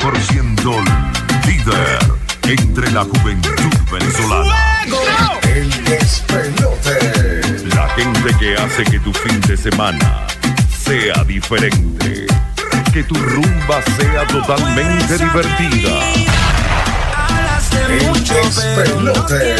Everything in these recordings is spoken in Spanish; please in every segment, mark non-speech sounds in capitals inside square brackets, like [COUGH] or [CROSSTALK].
100% líder entre la juventud venezolana. El despelote. La gente que hace que tu fin de semana sea diferente. Que tu rumba sea totalmente divertida. El despelote.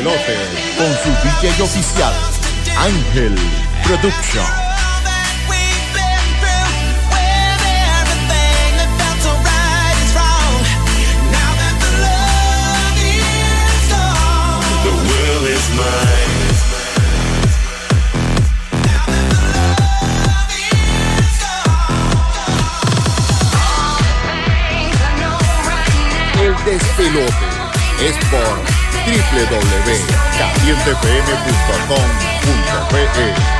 Pelote. Con su DJ oficial, Ángel Production. El despelote es por www.calientefm.com.pe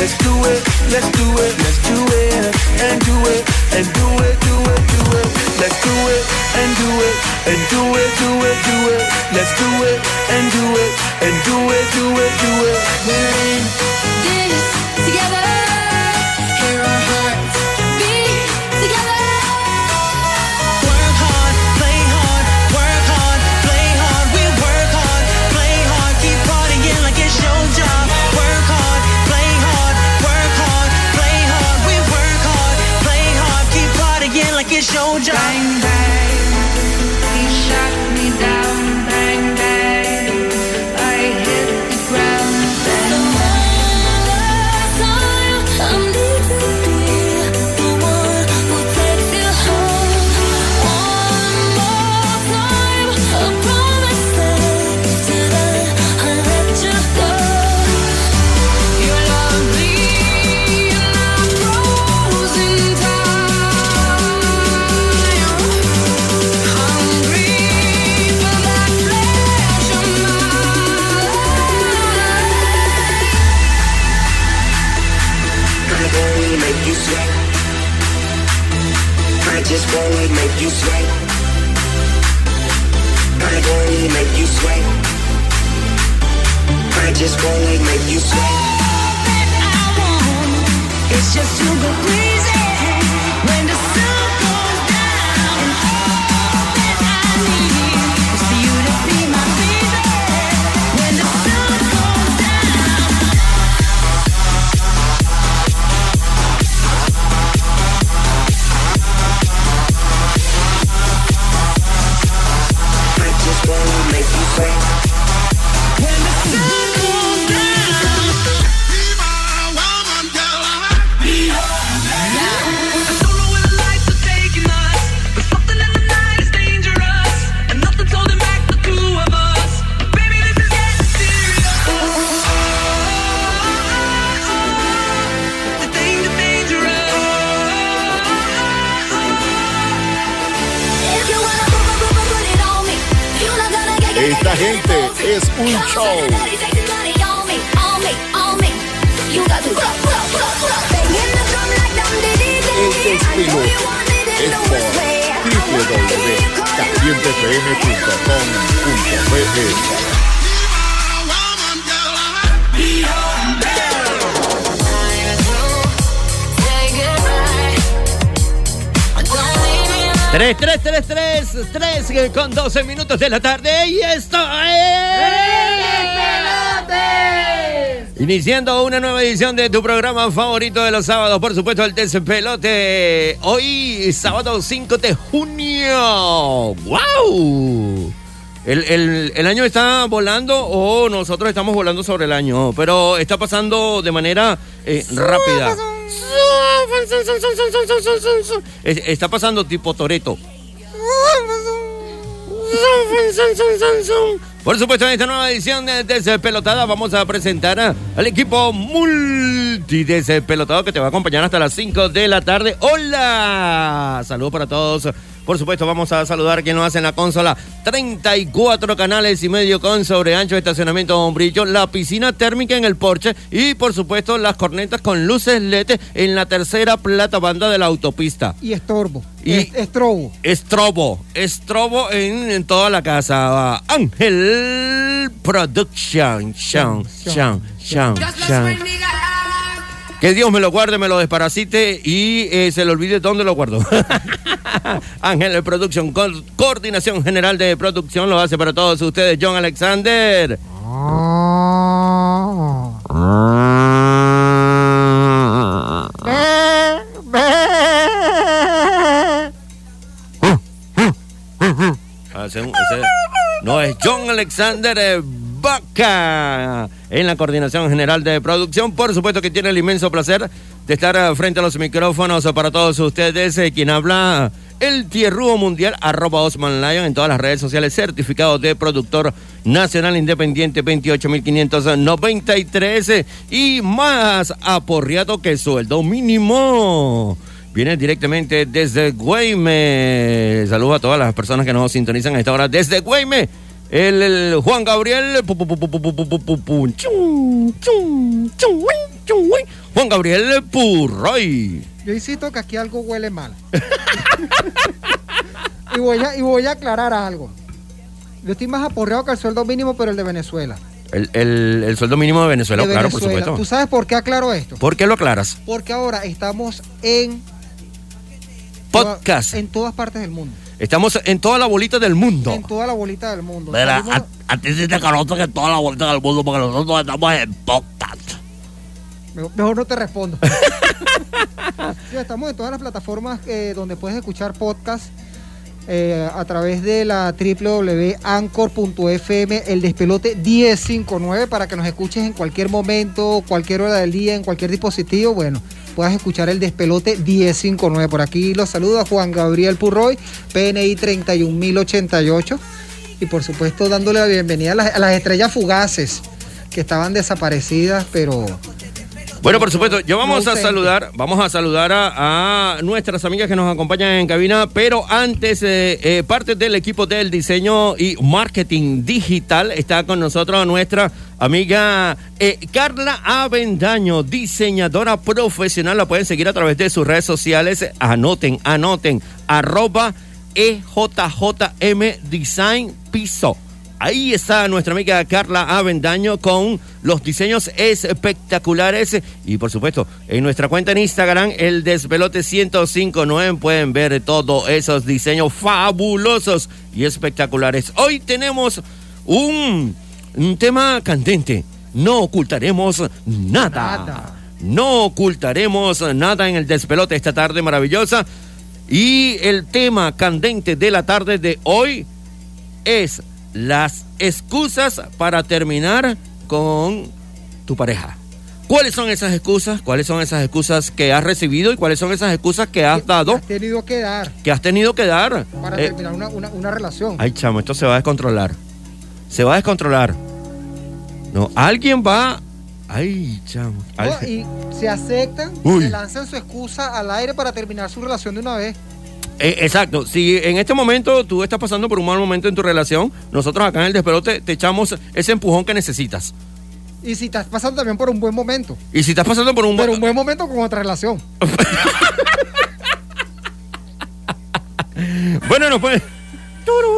it, let's do it, let's do it, and do it, and do it, do it, do it. Let's do it, and do it, and do it, do it, do it. Let's do it, and do it, and do it, do it, do it. We're in this shoulder. Bang, bang. De la tarde y esto es... Iniciando una nueva edición de tu programa favorito de los sábados, por supuesto el Despelote. Hoy, sábado 5 de junio. ¡Wow! El, el- el año está volando o nosotros estamos volando sobre el año, pero está pasando de manera eh, rápida. Es- Está pasando tipo Toreto. Por supuesto, en esta nueva edición de Despelotada vamos a presentar al equipo multidespelotado que te va a acompañar hasta las 5 de la tarde. ¡Hola! Saludos para todos. Por supuesto, vamos a saludar a quien lo hace en la consola. 34 canales y medio con sobre ancho, estacionamiento hombrillo, la piscina térmica en el porche y, por supuesto, las cornetas con luces LED en la tercera plata banda de la autopista. y estorbo. Y- Es- estrobo. Estrobo, estrobo en, en toda la casa. Ángel Production. Shan, shan, shan. Que Dios me lo guarde, me lo desparasite y eh, se le olvide dónde lo guardo. [LAUGHS] [LAUGHS] Ángel Production, co- coordinación general de producción, lo hace para todos ustedes, John Alexander. Ah, no, es John Alexander eh, Vaca en la coordinación general de producción. Por supuesto que tiene el inmenso placer de estar eh, frente a los micrófonos eh, para todos ustedes. eh, quien habla, el tierrugo mundial, arroba en todas las redes sociales, certificado de productor nacional independiente 28593 eh, y más aporreado que sueldo mínimo. Viene directamente desde Güeyme. Saludos a todas las personas que nos sintonizan a esta hora desde Güeyme. El, Juan Gabriel. Juan Gabriel Purroy. Yo insisto que aquí algo huele mal. [LAUGHS] y, voy a, y voy a aclarar algo. Yo estoy más aporreado que el sueldo mínimo, pero el de Venezuela. El, el, sueldo mínimo de Venezuela, claro, Venezuela. por supuesto. ¿Tú sabes por qué aclaro esto? ¿Por qué lo aclaras? Porque ahora estamos en... Podcast. En todas partes del mundo. Estamos en toda la bolita del mundo. En toda la bolita del mundo. Mira, a, a ti sí te conoce que toda la vuelta del mundo porque nosotros estamos en podcast. Mejor, mejor no te respondo. [LAUGHS] Sí, estamos en todas las plataformas eh, donde puedes escuchar podcast eh, a través de la www.anchor.fm, el despelote 1059, para que nos escuches en cualquier momento, cualquier hora del día, en cualquier dispositivo. Bueno, puedas escuchar el despelote 1059. Por aquí los saluda Juan Gabriel Purroy, PNI 31088. Y por supuesto, dándole la bienvenida a las, a las estrellas fugaces que estaban desaparecidas, pero Bueno, por supuesto, yo vamos a saludar, vamos a saludar a, a nuestras amigas que nos acompañan en cabina, pero antes, eh, eh, parte del equipo del diseño y marketing digital está con nosotros nuestra amiga eh, Carla Avendaño, diseñadora profesional. La pueden seguir a través de sus redes sociales. Anoten, anoten, arroba EJJM Design Piso. Ahí está nuestra amiga Carla Avendaño con los diseños espectaculares y por supuesto en nuestra cuenta en Instagram el desvelote 1059 pueden ver todos esos diseños fabulosos y espectaculares. Hoy tenemos un, un tema candente. No ocultaremos nada. Nada. No ocultaremos nada en el despelote esta tarde maravillosa. Y el tema candente de la tarde de hoy es las excusas para terminar con tu pareja. ¿Cuáles son esas excusas? ¿Cuáles son esas excusas que has recibido y cuáles son esas excusas que has dado, has tenido que dar que has tenido que dar? para Eh, terminar una, una- una relación. ay, chamo, esto se va a descontrolar. Se va a descontrolar. No, alguien va. Ay, chamo. Y se aceptan, Uy. se lanzan su excusa al aire para terminar su relación de una vez. Eh, exacto. Si en este momento tú estás pasando por un mal momento en tu relación, nosotros acá en el despelote te echamos ese empujón que necesitas. Y si estás pasando también por un buen momento. Y si estás pasando por un buen un buen momento con otra relación. [LAUGHS] Bueno, no puede.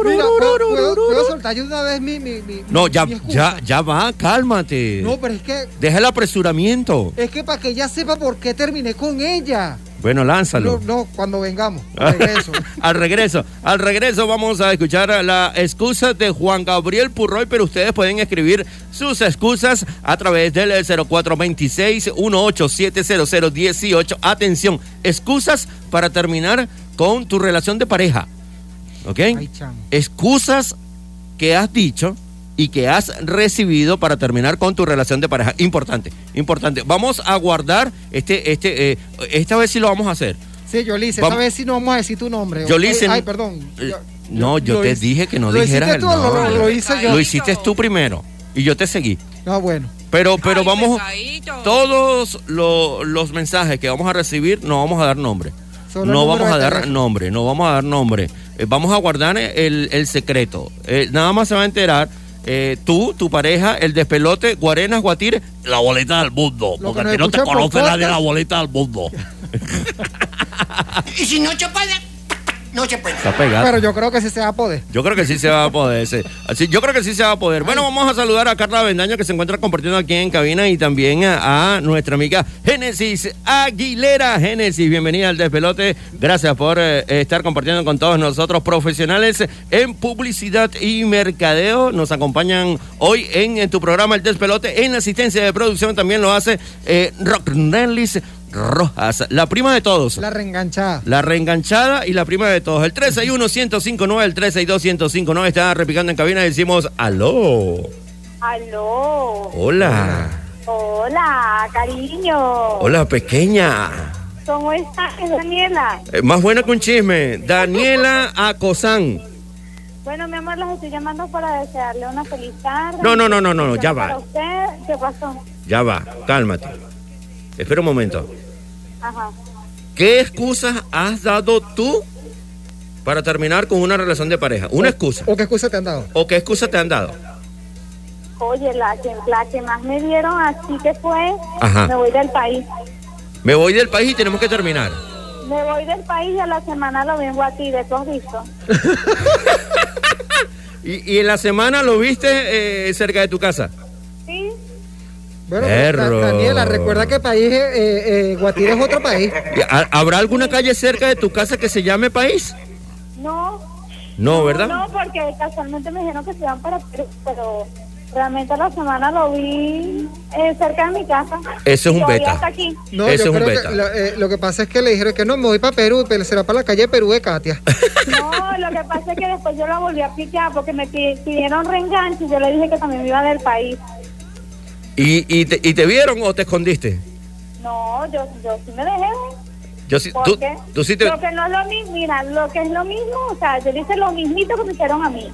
Mira, ¿puedo, puedo- puedo soltar yo una vez mi, mi, mi- No, ya, mi ya, ya va, cálmate. No, pero es que, Deja el apresuramiento. es que para que ella sepa por qué terminé con ella. Bueno, lánzalo. No, no, cuando vengamos. [LAUGHS] Regreso. al regreso, al regreso vamos a escuchar la excusa de Juan Gabriel Purroy, pero ustedes pueden escribir sus excusas a través del 0426-1870018. Atención, excusas para terminar con tu relación de pareja. ¿Ok? Ay, excusas que has dicho y que has recibido para terminar con tu relación de pareja. Importante, importante. Vamos a guardar este, este, eh, esta vez sí lo vamos a hacer. Sí, Yolice, Vamos- esta vez sí no vamos a decir tu nombre. Yolice, Ay, ay, perdón. Eh, Yo- no, yo te hice- dije que no lo dijeras hiciste el tú lo- nombre. Lo, hice yo. Lo hiciste tú primero y yo te seguí. No, bueno. Pero, pero Ay, vamos, pesadito. todos lo- los mensajes que vamos a recibir no vamos a dar nombre. Solo no vamos a dar nombre, no vamos a dar nombre. Eh, vamos a guardar el, el secreto. Eh, nada más se va a enterar eh, tú, tu pareja, el despelote, Guarenas, Guatire. La boleta del mundo. Lo Porque a ti no te conoce nadie la boleta del mundo. [LAUGHS] Y si no no se puede. Está pegado. Pero yo creo que sí se va a poder. Yo creo que sí se va a poder. sí. Así, yo creo que sí se va a poder. Bueno, vamos a saludar a Carla Bendaño que se encuentra compartiendo aquí en cabina y también a, a nuestra amiga Génesis Aguilera. Génesis, bienvenida al despelote. Gracias por eh, estar compartiendo con todos nosotros profesionales en publicidad y mercadeo. Nos acompañan hoy en, en tu programa El Despelote. En la asistencia de producción también lo hace eh, Rocknelis Rojas, la prima de todos. La reenganchada. La reenganchada y la prima de todos. El 361-1059, el 362-1059 está repicando en cabina y decimos aló. Aló. Hola. Hola, cariño. Hola, pequeña. ¿Cómo estás, Daniela? Eh, más buena que un chisme. Daniela Acosán. Bueno, mi amor, los estoy llamando para desearle una feliz tarde. No, no, no, no, no, no, ya Para va. usted, ¿qué pasó? Ya va, cálmate. Espera un momento. Ajá. ¿Qué excusas has dado tú para terminar con una relación de pareja? Una excusa. ¿O qué excusa te han dado? ¿O qué excusa te han dado? Oye, la que, la que más me dieron así que fue, Ajá. me voy del país. Me voy del país y tenemos que terminar. Me voy del país y a la semana lo vengo a ti, ¿de has visto? [LAUGHS] ¿Y, y en la semana lo viste eh, cerca de tu casa? Bueno, Perro. Daniela, recuerda que país, eh, eh, Guatire es otro país. ¿Y ha- ¿Habrá alguna calle cerca de tu casa que se llame país? No. No, ¿verdad? No, porque casualmente me dijeron que se iban para Perú, pero realmente a la semana lo vi eh, cerca de mi casa. Eso es un beta. aquí. No, Eso yo es un creo beta. que lo, eh, lo que pasa es que le dijeron que no, me voy para Perú, pero será para la calle Perú de Katia. [LAUGHS] No, lo que pasa es que después yo la volví a piquear porque me pi- pidieron reenganche y yo le dije que también me iba del país. ¿Y, y, te, y te vieron o te escondiste? No, yo, yo sí me dejé. Yo sí, ¿Por tú, qué? tú sí te... Lo que no es lo mismo, mira, lo que es lo mismo, o sea, yo le hice lo mismito que me hicieron a mí.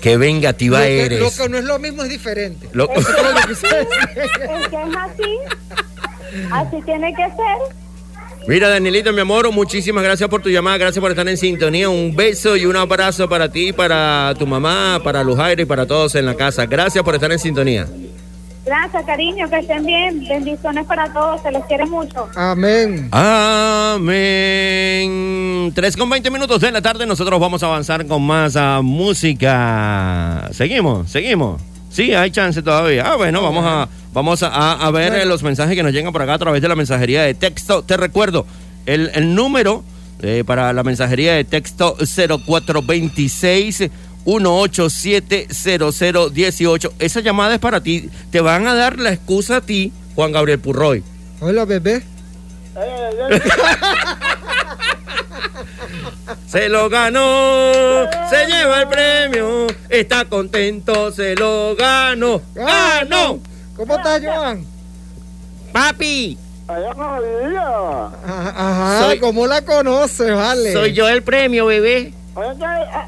Qué vengativa lo, que, eres. lo que no es lo mismo es diferente. Lo- Es que, [LAUGHS] es que es así, así tiene que ser. Mira, Danielito, mi amor, muchísimas gracias por tu llamada, gracias por estar en sintonía. Un beso y un abrazo para ti, para tu mamá, para Lujaire y para todos en la casa. Gracias por estar en sintonía. Gracias, cariño, que estén bien. Bendiciones para todos, se les quiere mucho. Amén. Amén. 3 con 20 minutos de la tarde, nosotros vamos a avanzar con más ah, música. Seguimos, seguimos. Sí, hay chance todavía. Ah, bueno, vamos a, vamos a, a- a ver eh, los mensajes que nos llegan por acá a través de la mensajería de texto. Te recuerdo, el, el número eh, para la mensajería de texto 0426 1870018. Esa llamada es para ti. Te van a dar la excusa a ti, Juan Gabriel Purroy. Hola, bebé. [LAUGHS] Se lo ganó, se lleva el premio, está contento, se lo ganó, ganó. ¿Cómo estás, Joan? Papi, Ajá, ajá, Soy- ¿cómo la conoces, vale? soy yo el premio, bebé.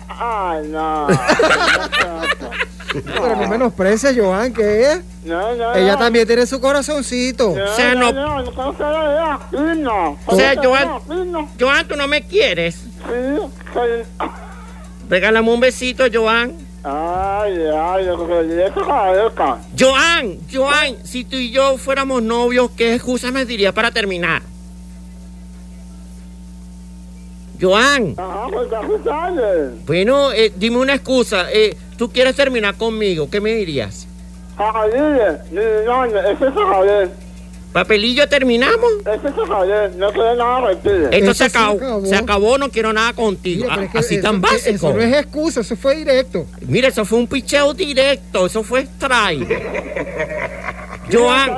Ay, no. [LAUGHS] Pero no menosprecia, Joan, ¿qué es? No, no. Ella también tiene su corazoncito. O sea, no- No, no, no, no, no. O sea, Joan. Joan, tú no me quieres. Sí, [LAUGHS] Regálame un besito, Joan. Ay, ay, que. Joan, Joan, si tú y yo fuéramos novios, ¿qué excusa me dirías para terminar? Joan, Ajá, pues bueno, eh, dime una excusa. eh, ¿Tú quieres terminar conmigo? ¿Qué me dirías? Javier. ¿Papelillo terminamos? No quiere nada repetir. Esto Eso se se acabó. Se acabó, no quiero nada contigo. Mira, Ah, es que Así eso- tan básico. Eso no es excusa, eso fue directo. Mira, eso fue un picheo directo, eso fue strike. Joan,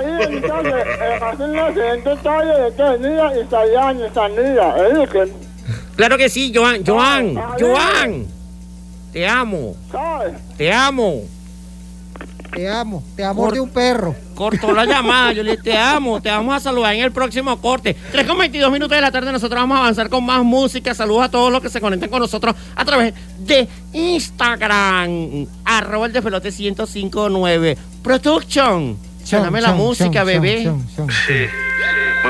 Claro que sí, Joan, Joan, Joan. Te amo, te amo. Te amo, te amo Por- de un perro. Cortó la llamada, yo le dije, te amo, te vamos a saludar en el próximo corte. 3 con 22 minutos de la tarde, nosotros vamos a avanzar con más música. Saludos a todos los que se conectan con nosotros a través de Instagram. Arroba el despelote 1059. Production. Suéname la música, chon, bebé. chon, chon, chon. Sí.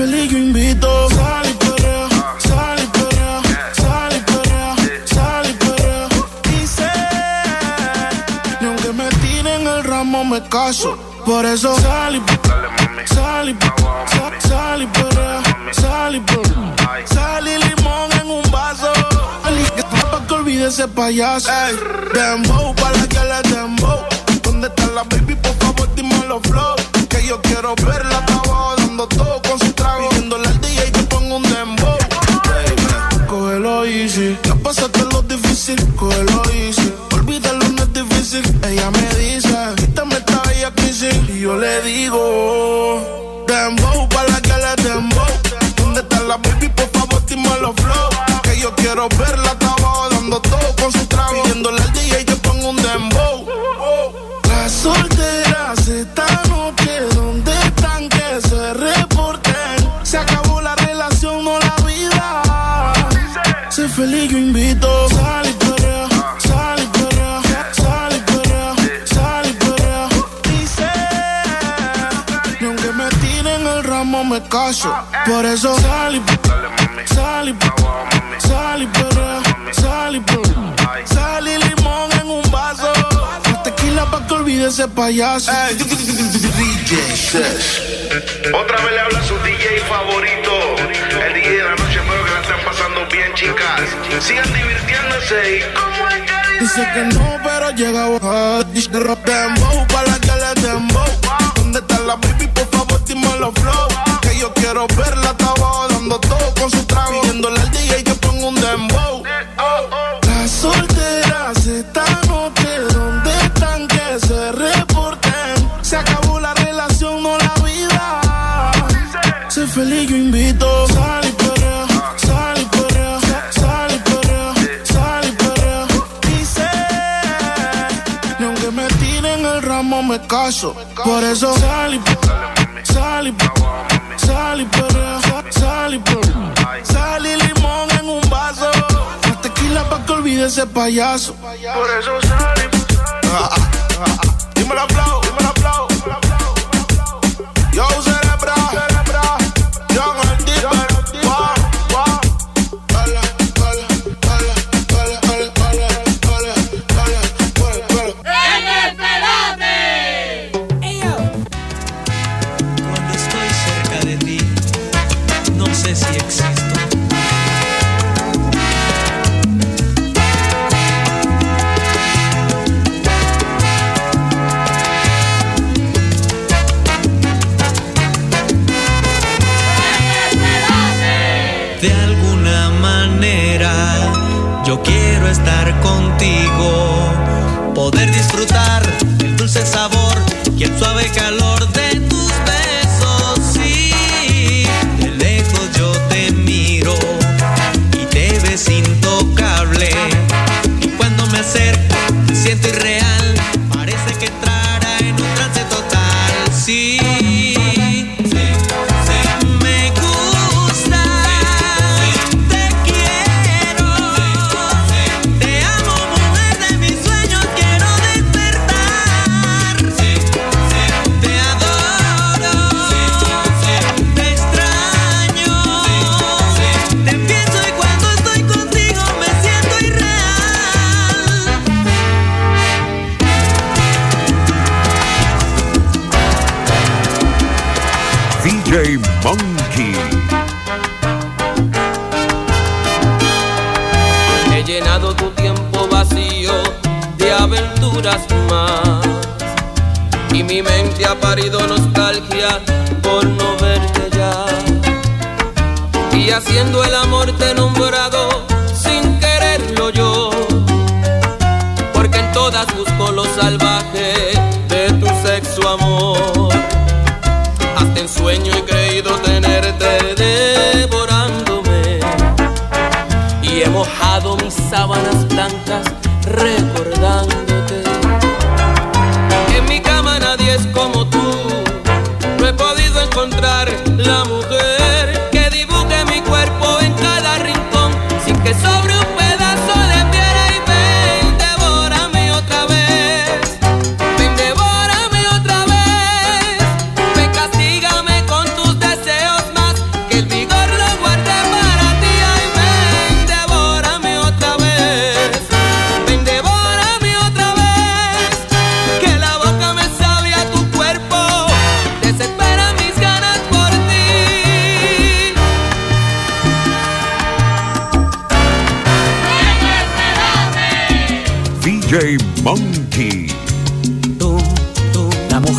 Feliz, yo invito. Sal y perrea, sal y perrea, sal y perrea, sal y perrea. Dice, ni aunque me tiren el ramo me caso. Por eso sal y sal y sal- sal y perrea, sal y perrea. Sal y limón en un vaso. Pa' que olvide ese payaso. Ey, dembow, para la que le dembow. ¿Dónde está la baby? Por favor, dime los flow. Que yo quiero verla abajo dando todo circo, lo hice. Olvídalo, no es difícil. Ella me dice, quítame esta bella crisis. Y yo le digo, Dembow, para la que le dembow. ¿Dónde está la baby? Por favor, dime los flow. Que yo quiero verla, estaba dando todo con su caso Por eso sal y Sal y Sal y perrea, sal y perrea Sal y limón en un vaso Más Tequila pa' que olvide ese payaso DJ. Otra vez le habla su DJ favorito. El DJ de la noche, espero que la estén pasando bien, chicas. Sigan divirtiéndose y como es que Dice que no, pero llega a bajar. Dice dembow, pa' la que le dembow. ¿Dónde está la baby? Por favor, dime los flow. Yo quiero verla, está abajo dando todo con su trago. Pidiéndole al DJ que ponga un dembow. Las solteras esta noche, ¿dónde están? Que se reporten. Se acabó la relación, no la vida. Sé feliz, yo invito. Sal y perrea, sal y perrea, sal y perrea, sal y perrea. Dice, ni aunque me tiren el ramo me caso. Por eso sal y y sal y perrea, sal y perrea. Sal y limón en un vaso. Más tequila pa' que olvide ese payaso. Por eso sal y Dímelo flow, dímelo flow. Yo cerebra,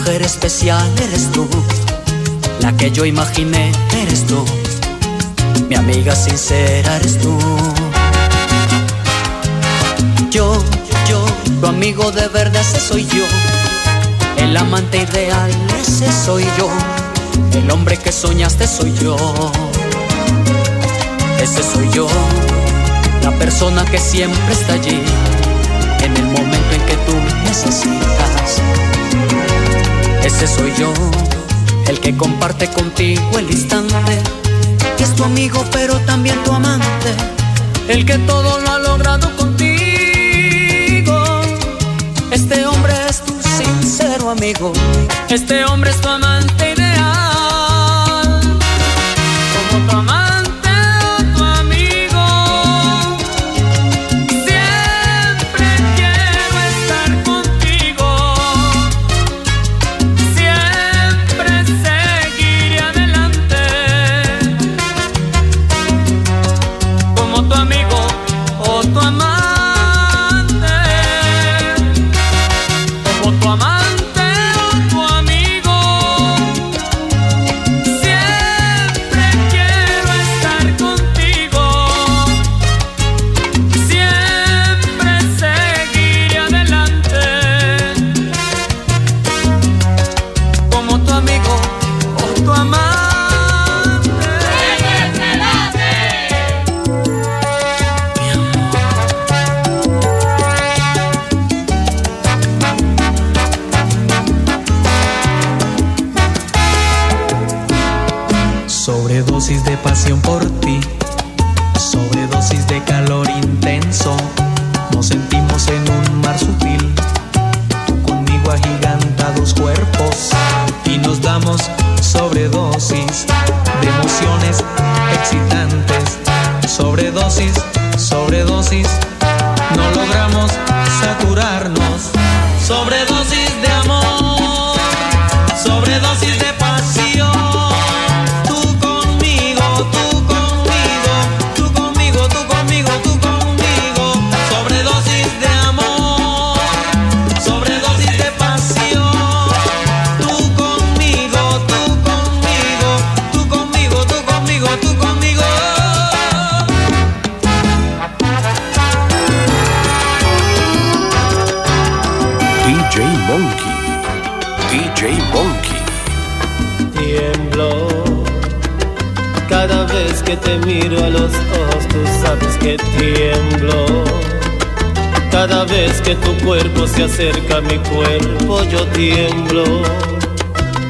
mujer especial eres tú, la que yo imaginé eres tú, mi amiga sincera eres tú. Yo, yo, tu amigo de verdad ese soy yo, El amante ideal, ese soy yo. El hombre que soñaste soy yo. Ese soy yo. La persona que siempre está allí. En el momento en que tú necesitas. Ese soy yo. El que comparte contigo el instante. Que es tu amigo pero también tu amante. El que todo lo ha logrado contigo. Este hombre es tu sincero amigo. Este hombre es tu amante sobredosis de emociones excitantes. Sobredosis, sobredosis, no logramos saturarnos. Sobredosis que te miro a los ojos, tú sabes que tiemblo. Cada vez que tu cuerpo se acerca a mi cuerpo, yo tiemblo.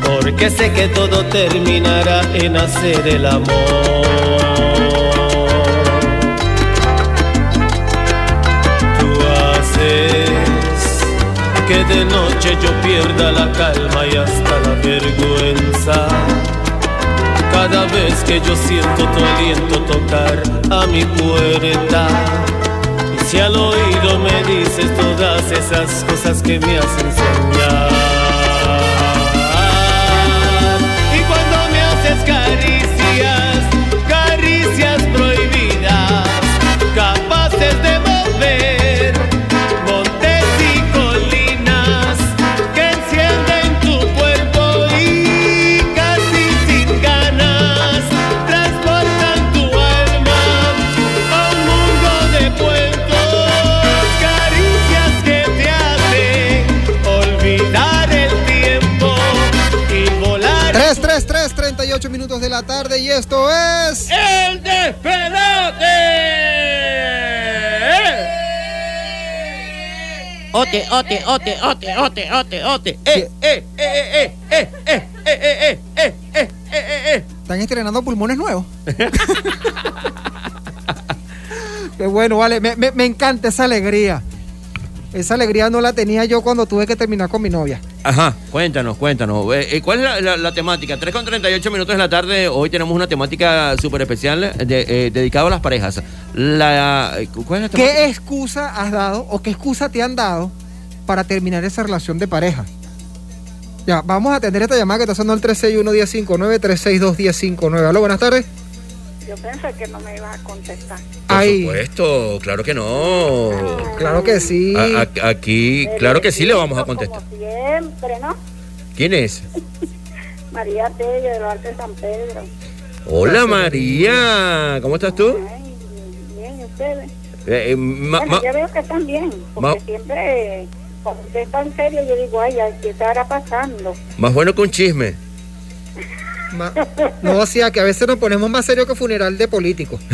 Porque sé que todo terminará en hacer el amor. Tú haces que de noche yo pierda la calma y hasta la vergüenza. Cada vez que yo siento tu aliento tocar a mi puerta. Y si al oído me dices todas esas cosas que me hacen soñar. ¡El Ote, ote, ote, ote, ote, ote, ote. Eh, eh, eh, eh, eh, eh, eh, eh, eh, eh, eh, eh, eh. Están estrenando pulmones nuevos. Qué bueno, vale. Me, me- me encanta esa alegría. Esa alegría no la tenía yo cuando tuve que terminar con mi novia. Ajá, cuéntanos, cuéntanos. Eh, eh, ¿Cuál es la, la- la temática? 3 con 38 minutos de la tarde. Hoy tenemos una temática súper especial de, eh, dedicada a las parejas. La, ¿Cuál es la temática? ¿Qué excusa has dado o qué excusa te han dado para terminar esa relación de pareja? Ya, vamos a atender esta llamada que está sonando el 361-1059, 362-1059. Aló, buenas tardes. Yo pensé que no me ibas a contestar. Por Ay. supuesto, claro que no. Claro que sí. A- a- aquí, claro que sí le vamos a contestar. Como siempre, ¿no? ¿Quién es? [LAUGHS] María Tello, del Alto de San Pedro. Hola María, ¿cómo estás tú? Bien, ¿y ustedes? Eh, eh, ma- bueno, yo veo que están bien, porque ma- siempre cuando usted está en serio, yo digo, ay, ay, ¿qué estará pasando? Más bueno que un chisme. [LAUGHS] Ma- No, o sea, que a veces nos ponemos más serio que funeral de político. [LAUGHS]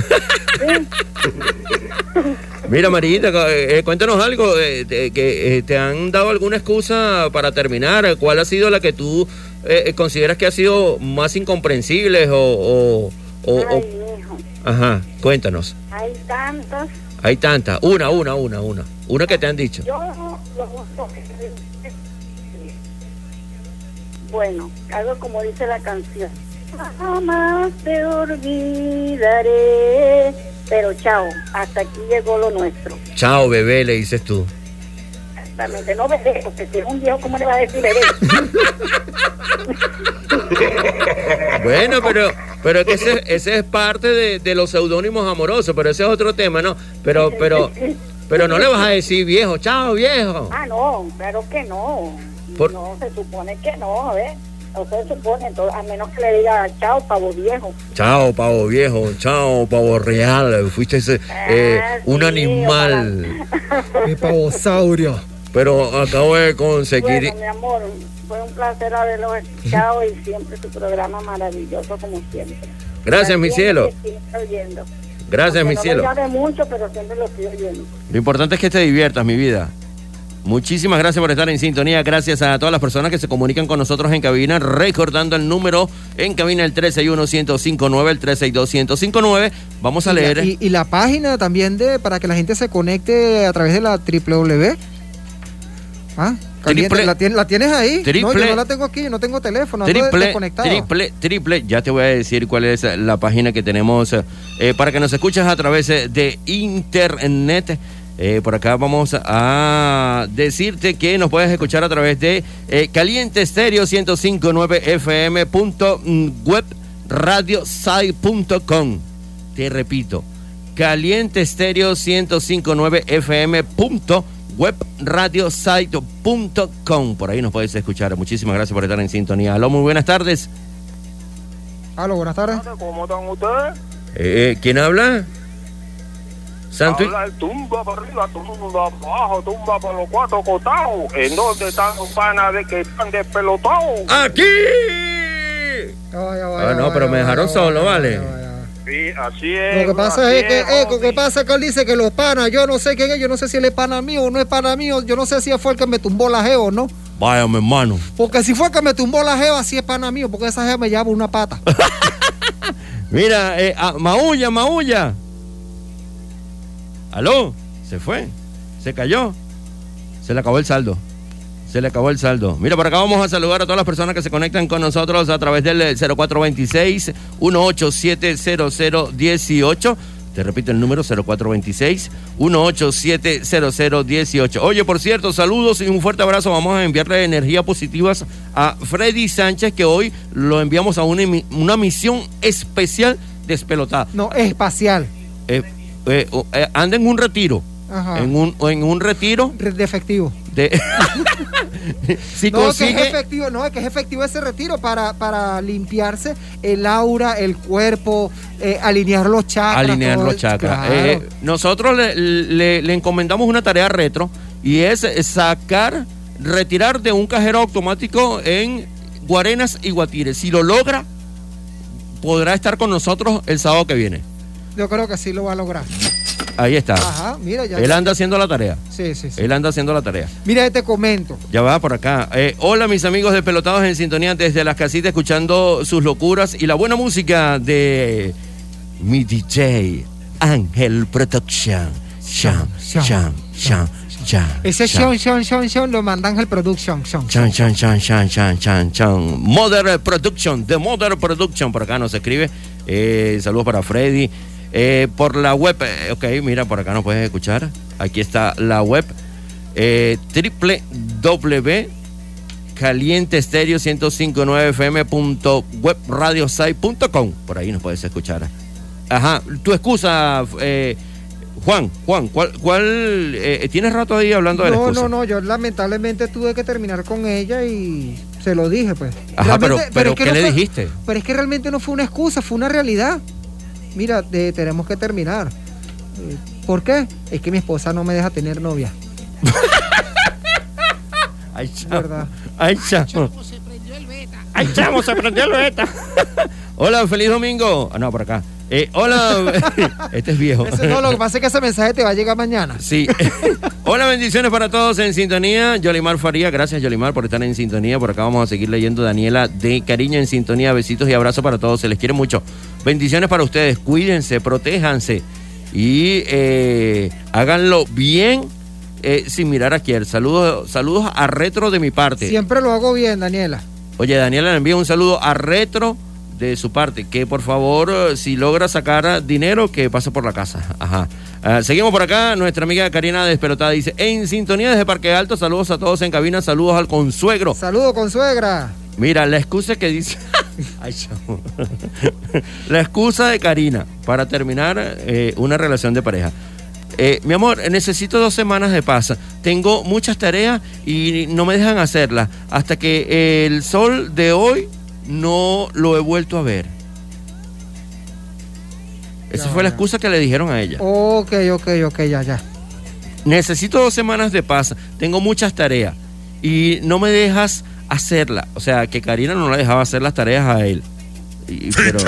Mira, Marita, eh, cuéntanos algo, eh, de- que eh, te han dado alguna excusa para terminar. ¿Cuál ha sido la que tú eh, consideras que ha sido más incomprensible o... o- o- hijo, Ajá, cuéntanos. hay tantas. Hay tantas. Una, una, una, una. Una que te han dicho. Yo lo uso. Bueno, algo como dice la canción. Jamás te olvidaré. Pero chao, hasta aquí llegó lo nuestro. Chao, bebé, le dices tú. Exactamente, no bebé, porque si es un viejo, ¿cómo le va a decir bebé? [LAUGHS] Bueno, pero, pero es que ese, ese es parte de, de los seudónimos amorosos, pero ese es otro tema, ¿no? Pero, pero, pero no le vas a decir viejo, chao, viejo. Ah, no, claro que no. Por- No, se supone que no, ¿ves? No se supone, entonces, a menos que le diga chao, pavo viejo. Chao, pavo viejo, chao, pavo real, fuiste ese, eh, Ah, un animal. Mi pavosaurio. Pero acabo de conseguir... Bueno, mi amor, fue un placer haberlo escuchado y siempre su programa maravilloso como siempre. Gracias, mi Siempre cielo. Gracias, mi no cielo. No mucho, pero siempre lo estoy oyendo. Lo importante es que te diviertas, mi vida. Muchísimas gracias por estar en sintonía. Gracias a todas las personas que se comunican con nosotros en cabina, recordando el número en cabina el 361-1059, el 362-1059. Vamos a leer. Y, y la página también de para que la gente se conecte a través de la www. Ah, Triple- la, tien- la tienes ahí. no, yo triple- no la tengo aquí, yo no tengo teléfono, Triple, triple, triple, ya te voy a decir cuál es la página que tenemos eh, para que nos escuches a través eh, de internet. Eh, por acá vamos a decirte que nos puedes escuchar a través de eh, Caliente Estéreo 1059 FM punto, mm, web radiosite.com. Te repito, Caliente Estéreo 1059 FM punto web radiosite.com. Por ahí nos puedes escuchar. Muchísimas gracias por estar en sintonía. Aló, muy buenas tardes. Aló, buenas tardes. ¿Cómo están ustedes? Eh, ¿Quién habla? Santo. Habla el tumba para arriba, tumba para abajo, tumba para los cuatro costados. ¿En dónde están los panas de que están despelotados? ¡Aquí! Ah, no, pero me dejaron solo, ¿vale? Sí, así es. Lo que pasa así es que, eh, lo que pasa es que él dice que los panas, yo no sé quién es, yo no sé si él es pana mío o no es pana mío, yo no sé si fue el que me tumbó la jeva o no. Vaya, mi hermano. Porque si fue el que me tumbó la jeva, sí es pana mío, porque esa jeva me lleva una pata. [LAUGHS] Mira, eh, ah, Maulla, Maulla. ¿Aló? Se fue. Se cayó. Se le acabó el saldo. Se le acabó el saldo. Mira, por acá vamos a saludar a todas las personas que se conectan con nosotros a través del eh, 0426-1870018. Te repito el número 0426-1870018. Oye, por cierto, saludos y un fuerte abrazo. Vamos a enviarle energía positivas a Freddy Sánchez, que hoy lo enviamos a una misión especial despelotada. No, espacial. Eh, eh, eh, anda en un retiro. Ajá. En un, en un retiro De efectivo. de. [LAUGHS] [LAUGHS] si no, que es efectivo, no, que es efectivo ese retiro para, para limpiarse el aura, el cuerpo, eh, alinear los chakras. alinear los el- chakras. Claro. Eh, nosotros le, le- le encomendamos una tarea retro y es sacar, retirar de un cajero automático en Guarenas y Guatire. Si lo logra, podrá estar con nosotros el sábado que viene. Yo creo que sí lo va a lograr. Ahí está. Ajá, mira, ya. Él anda haciendo la tarea. Sí, sí, sí. Él anda haciendo la tarea. Mira, te comento. Ya va por acá. Eh, hola mis amigos de Pelotados en Sintonía desde las casitas escuchando sus locuras y la buena música de mi DJ Ángel Production. Sham, sham, sham. Ese. Sean, Sean, Sean, Sean lo mandan al Production. Sean. Chan, chan, chan, chan, chan, chan. Mother Production, The Mother Production, por acá nos escribe. Eh, saludos para Freddy. Eh, por la web, eh, ok, mira, por acá nos puedes escuchar. Aquí está la web. Eh, www calientestereo 1059fm.webradiosite.com. Por ahí nos puedes escuchar. Ajá, tu excusa, eh, Juan, Juan, ¿cuál, cuál eh, tienes rato ahí hablando de la No, excusa? no, no, yo lamentablemente tuve que terminar con ella y se lo dije, pues. Ajá, pero, pero es que ¿qué no le fue- dijiste? Pero es que realmente no fue una excusa, fue una realidad. Mira, de- tenemos que terminar. Eh, ¿Por qué? Es que mi esposa no me deja tener novia. [LAUGHS] Ay, chamo. Ay, chamo. Ay, chamo, se prendió el beta. [LAUGHS] Hola, feliz domingo. Ah, no, por acá. Eh, hola, [LAUGHS] este es viejo. Ese no, lo que pasa es que ese mensaje te va a llegar mañana. Sí. [LAUGHS] Hola, bendiciones para todos en sintonía. Yolimar Faría, gracias Yolimar por estar en sintonía. Por acá vamos a seguir leyendo Daniela de Cariño en sintonía. Besitos y abrazos para todos. Se les quiere mucho. Bendiciones para ustedes. Cuídense, protéjanse y eh, háganlo bien eh, sin mirar a quién. Saludos, saludos a Retro de mi parte. Siempre lo hago bien, Daniela. Oye, Daniela le envía un saludo a Retro de su parte, que por favor, eh, si logra sacar dinero, que pase por la casa. Ajá. Ah, seguimos por acá, nuestra amiga Karina Despelotada dice, en sintonía desde Parque Alto, saludos a todos en cabina, saludos al consuegro. Saludo con suegra. Mira, la excusa que dice... [LAUGHS] Ay, la excusa de Karina para terminar eh, una relación de pareja. Eh, mi amor, necesito dos semanas de paz. Tengo muchas tareas y no me dejan hacerlas. Hasta que el sol de hoy no lo he vuelto a ver. Esa fue la excusa que le dijeron a ella. Ok, ok, ok, ya, ya. Necesito dos semanas de paz. Tengo muchas tareas y no me dejas hacerla. O sea, que Karina no le dejaba hacer las tareas a él. Y- pero,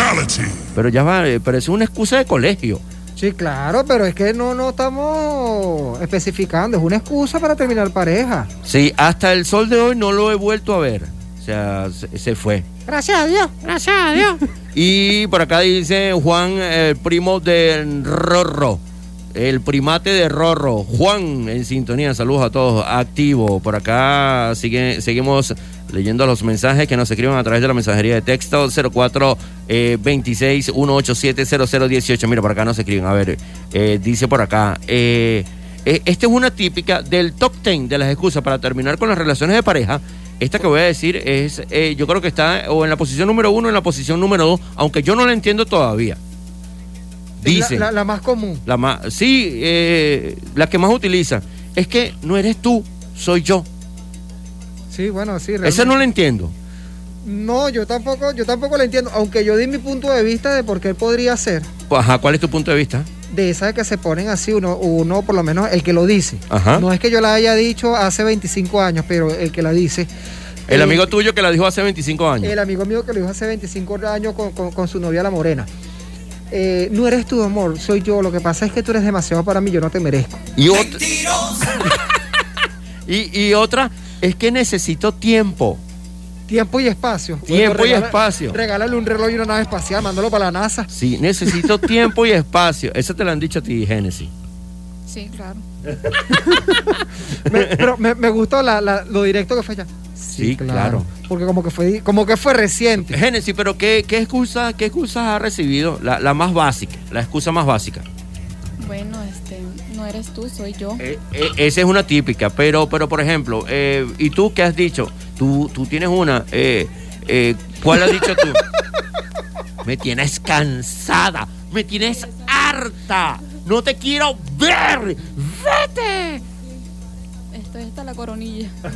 pero ya va, eh, pero es una excusa de colegio. Sí, claro, pero es que no, no estamos especificando. Es una excusa para terminar pareja. Sí, hasta el sol de hoy no lo he vuelto a ver. Sea, se, se fue. Gracias a Dios, gracias a Dios. [LAUGHS] Y por acá dice Juan, el primo de Rorro. El primate de Rorro. Juan, en sintonía. Saludos a todos. Activo. Por acá sigue, seguimos leyendo los mensajes que nos escriben a través de la mensajería de texto 04 eh, 26 187 0018. Mira, por acá nos escriben. A ver, eh, dice por acá. Eh, eh, esta es una típica del top 10 de las excusas para terminar con las relaciones de pareja. Esta que voy a decir es, eh, yo creo que está o en la posición número uno o en la posición número dos, aunque yo no la entiendo todavía. Dice. La, la- la más común. La más, sí, eh, la que más utiliza. Es que no eres tú, soy yo. Sí, bueno, sí. Esa no la entiendo. No, yo tampoco, yo tampoco la entiendo. Aunque yo di mi punto de vista de por qué podría ser. Ajá, ¿cuál es tu punto de vista? De esas que se ponen así, uno, uno por lo menos el que lo dice. Ajá. No es que yo la haya dicho hace 25 años, pero el que la dice. El eh, amigo tuyo que la dijo hace 25 años. El amigo mío que lo dijo hace 25 años con, con- con su novia la morena. Eh, no eres tu amor, soy yo. Lo que pasa es que tú eres demasiado para mí, yo no te merezco. Y otra, [LAUGHS] y, y otra es que necesito tiempo. Tiempo y espacio. Tiempo y espacio. Regálale un reloj y una nave espacial, mándalo para la NASA. Sí, necesito [LAUGHS] tiempo y espacio. Eso te lo han dicho a ti, Génesis. Sí, claro. [LAUGHS] Me- pero me, me gustó la- la- lo directo que fue ya. Sí, claro. Porque como que fue, como que fue reciente. Génesis, pero ¿qué, qué excusa, qué excusas ha recibido? La, la más básica, la excusa más básica. Bueno, este, no eres tú, soy yo. Eh, eh, esa es una típica, pero, pero por ejemplo, eh, ¿y tú qué has dicho? Tú, tú tienes una. ¿Cuál has dicho tú? [LAUGHS] me tienes cansada, me tienes harta, no te quiero ver, vete. Estoy hasta la coronilla. [LAUGHS]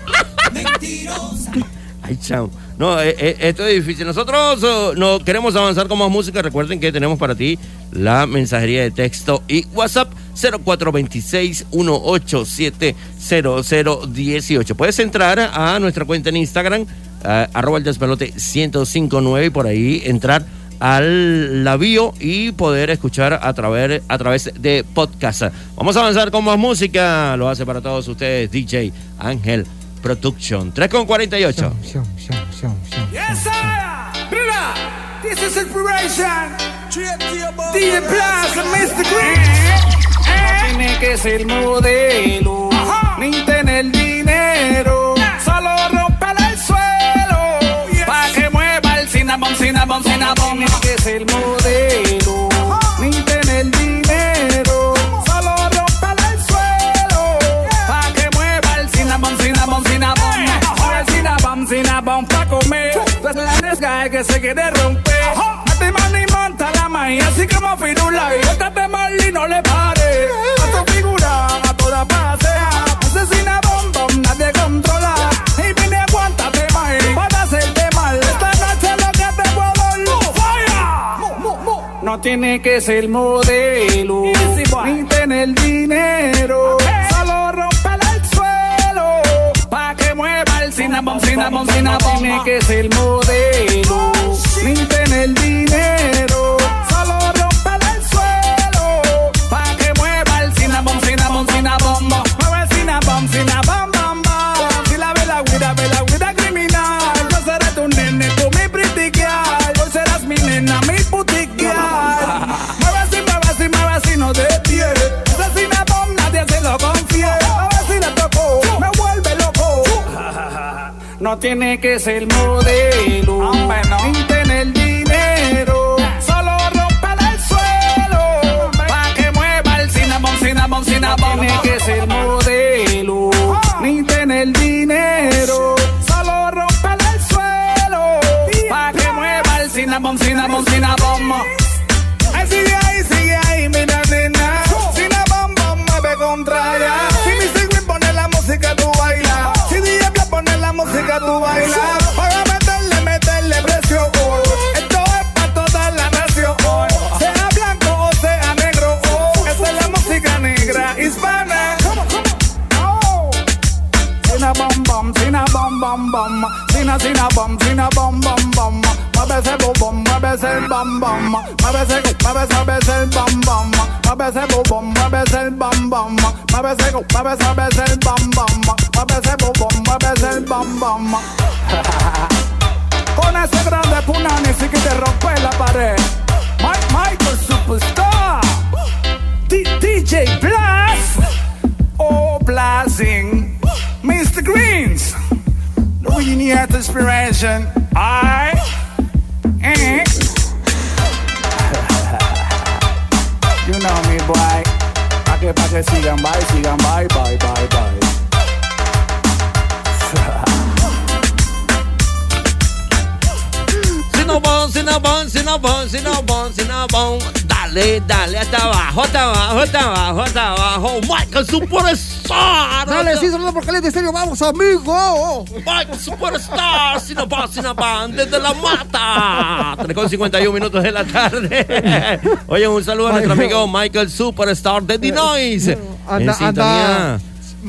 Ay, chao. No, eh, eh, esto es difícil. Nosotros oh, no queremos avanzar con más música. Recuerden que tenemos para ti la mensajería de texto y WhatsApp 0426-187-0018. Puedes entrar a nuestra cuenta en Instagram, eh, arroba el despelote 1059 y por ahí entrar al la bio y poder escuchar a través, a través de podcast. Vamos a avanzar con más música. Lo hace para todos ustedes DJ Ángel Production. 3 con 48. Yes, sir. Brother, this is inspiration. DJ Plus and Mr. Green. No tiene que ser modelo, ni tener dinero. Solo romper el suelo. Pa' que mueva el cinnamon, cinnamon, cinnamon. Tiene que ser modelo, que se quiere romper. Mate mano y monta la maíz, así como firula. Y bótate mal y no le pare. A tu figura, a toda pasea. Asesina bom bom, nadie controla. Y vine, aguántate, maíz. Para hacerte mal. Esta noche lo que te puedo No tiene que ser modelo, ni tener dinero. Mueva el cinnamon, cinnamon, cinnamon. Tiene que ser modelo, ni tener dinero. Tiene que ser modelo, ni tener dinero. Solo romper el suelo, pa' que mueva el cinnamon, cinnamon, cinnamon. Tiene que ser modelo, ni tener dinero. Solo romper el suelo, pa' que mueva el cinnamon, cinnamon, cinnamon. Bom bom, bom bom sina sina bom, sina bom bom bom. Mueve ese bom, mueve ese bom bom, mueve ese mueve ese mueve ese bom bom, mueve ese bom, mueve ese bom bom, mueve ese mueve. Con ese grande punani sí que te rompe la pared. Mike Michael Superstar, DJ Blast, oh blasting. Greens, Louis Nieto Inspiration. I. Eh. [LAUGHS] You know me, boy. Pa' que, pa' que sigan, bye, sigan, bye, bye, bye, bye. Cinnabon, Cinnabon, Cinnabon, Cinnabon, Cinnabon. Dale, dale, hasta abajo, hasta abajo, hasta abajo, hasta abajo. Michael Superstar. Dale, sí, saludos por caliente estéreo, vamos, amigo. Michael Superstar, Cinnabon, Cinnabon, desde la mata. 3 con 51 minutos de la tarde. Oye, un saludo a nuestro amigo Michael Superstar de Dinois. Anda, anda,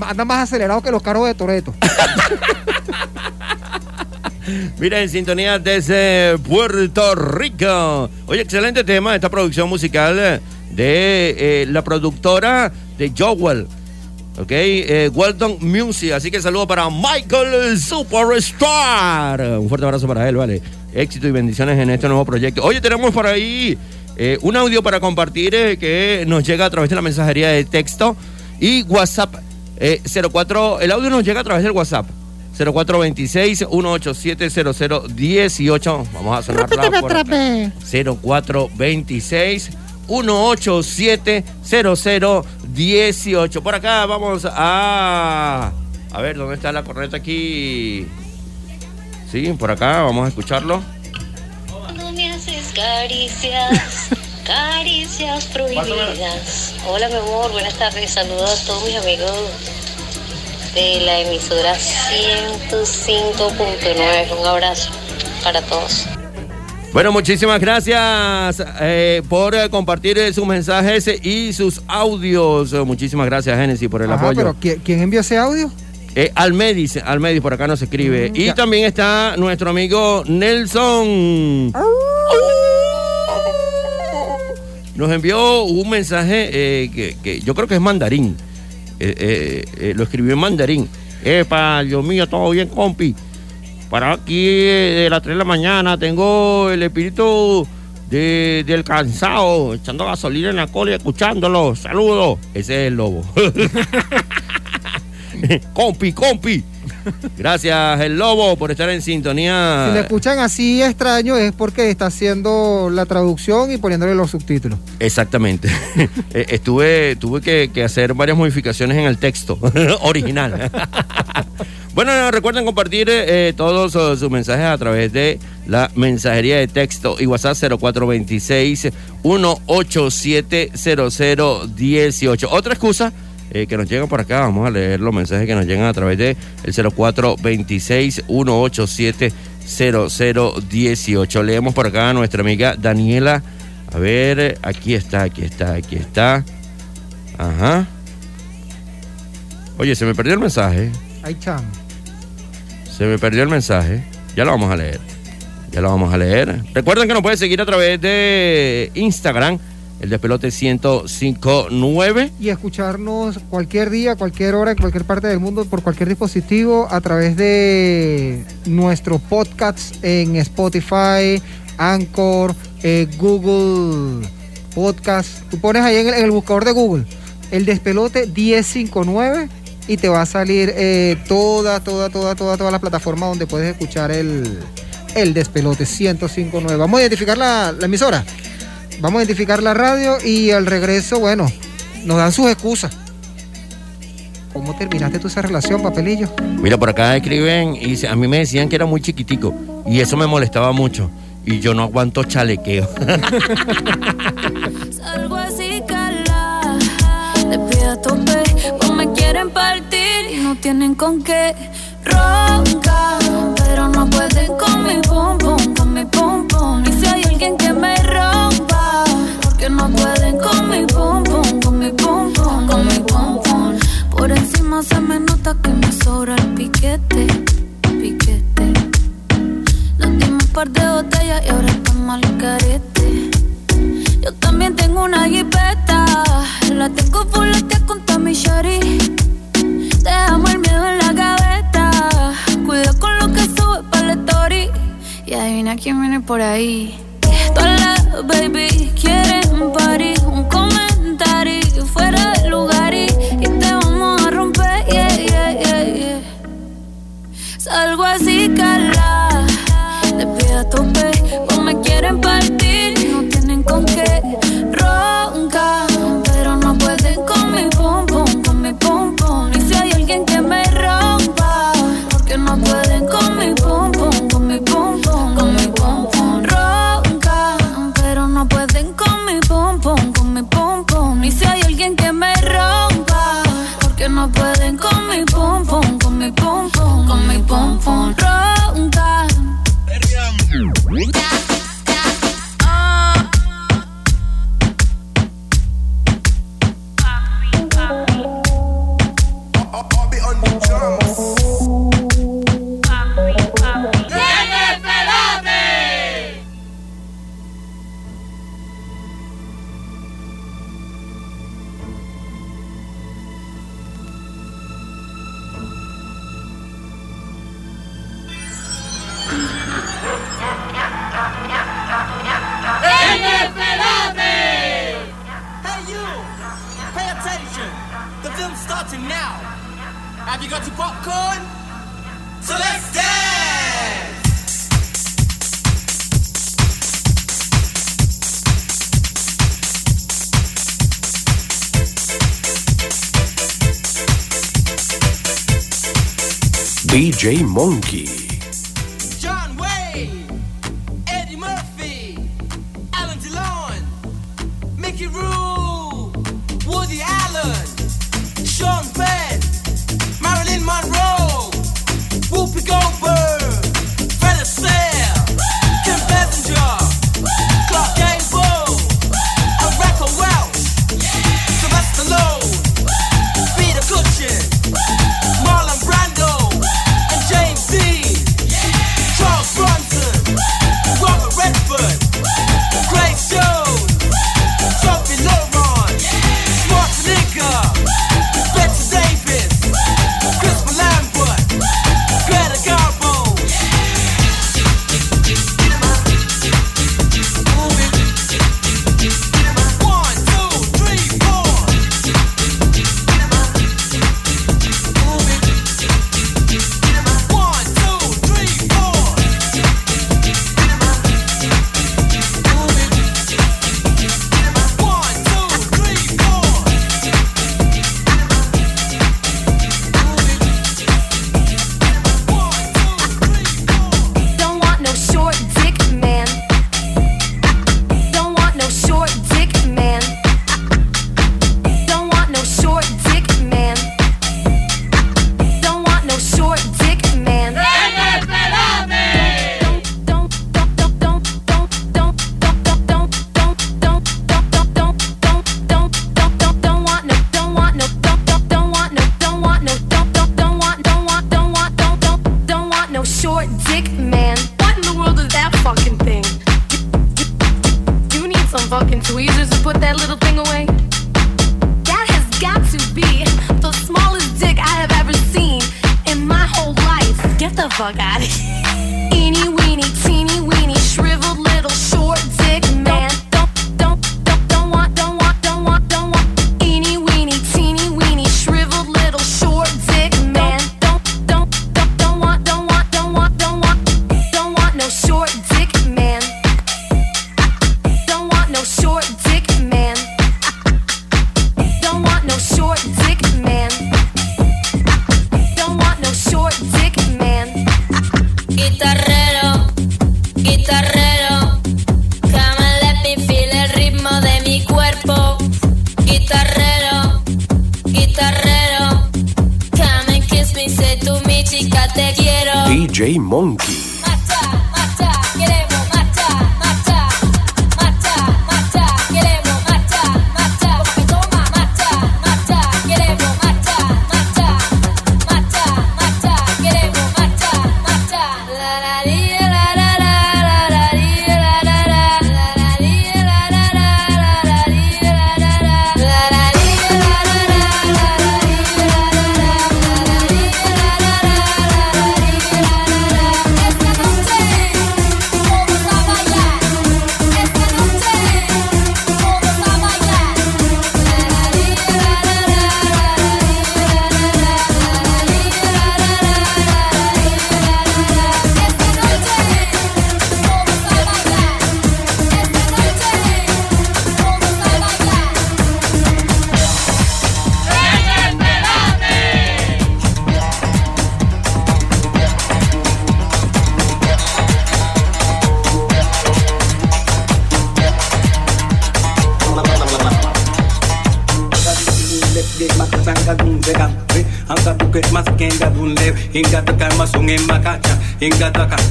anda más acelerado que los carros de Toreto. [LAUGHS] [LAUGHS] Mira, en sintonía desde Puerto Rico. Oye, excelente tema, esta producción musical de eh, la productora de Jowell. Ok, eh, Music. Así que saludo para Michael Superstar. Un fuerte abrazo para él, vale. Éxito y bendiciones en este nuevo proyecto. Oye, tenemos por ahí eh, un audio para compartir eh, que nos llega a través de la mensajería de texto y WhatsApp eh, 04. El audio nos llega a través del WhatsApp. 0426-187-0018. Vamos a acá. vez. 0426 187 0018. Por acá vamos a. A ver, ¿dónde está la corneta aquí? Sí, por acá, vamos a escucharlo. Cuando me haces caricias, [LAUGHS] caricias prohibidas. Hola, mi amor, buenas tardes. Saludos a todos mis amigos de la emisora 105.9. Un abrazo para todos. Bueno, muchísimas gracias eh, por eh, compartir eh, sus mensajes y sus audios. Eh, Muchísimas gracias, Genesis, por el Ajá, apoyo. pero ¿quién, quién envió ese audio? Eh, Almedis, Almedis por acá nos escribe. Mm, y ya. también está nuestro amigo Nelson. Nos envió un mensaje eh, que, que yo creo que es mandarín. Eh, eh, eh, lo escribió en mandarín. Epa, Dios mío, todo bien, compi. Para aquí de las 3 de la mañana tengo el espíritu de- del cansado, echando gasolina en la cola y escuchándolo. Saludos. Ese es el lobo. [LAUGHS] compi, compi. [LAUGHS] Gracias, el lobo, por estar en sintonía. Si le escuchan así extraño es porque está haciendo la traducción y poniéndole los subtítulos. Exactamente. [LAUGHS] Eh, Estuve, tuve que, que hacer varias modificaciones en el texto [LAUGHS] original. bueno, recuerden compartir eh, todos eh, sus mensajes a través de la mensajería de texto y WhatsApp 0426 187 0018. Otra excusa eh, que nos llegan por acá, vamos a leer los mensajes que nos llegan a través de el 0426 187 0018. Leemos por acá a nuestra amiga Daniela. A ver, aquí está, aquí está, aquí está. Ajá. Oye, se me perdió el mensaje. Ay, chamo. Se me perdió el mensaje. Ya lo vamos a leer. Ya lo vamos a leer. Recuerden que nos pueden seguir a través de Instagram, el despelote 1059. Y escucharnos cualquier día, cualquier hora, en cualquier parte del mundo, por cualquier dispositivo, a través de nuestro podcast en Spotify, Anchor, eh, Google Podcast. Tú pones ahí en el, buscador de Google el despelote 1059 y te va a salir eh, toda, toda, toda, toda, toda la plataforma donde puedes escuchar el, el despelote 1059. Vamos a identificar la emisora. Vamos a identificar la radio y al regreso, bueno, nos dan sus excusas. ¿Cómo terminaste tú esa relación, papelillo? Mira, por acá escriben y dice, a mí me decían que era muy chiquitico y eso me molestaba mucho. Y yo no aguanto chalequeo. [LAUGHS] Salgo así, cala. Le pido a tope, pues me quieren partir y no tienen con qué. Ronca, pero no pueden con mi pum pum, con mi pum pum. Y si hay alguien que me rompa, Por encima se me nota que me sobra el piquete, piquete. Nos dimos un par de botellas y ahora estamos al carete. Yo también tengo una jipeta. La tengo fuletea con Tommy Shari. Dejamos el miedo en la gaveta. Cuida con lo que sube para la story. Y adivina quién viene por ahí. Todas las baby quieren un party. Un comentario fuera del lugar y, Salgo así, cala. Le pido a tope, pues me quieren partir. Con mi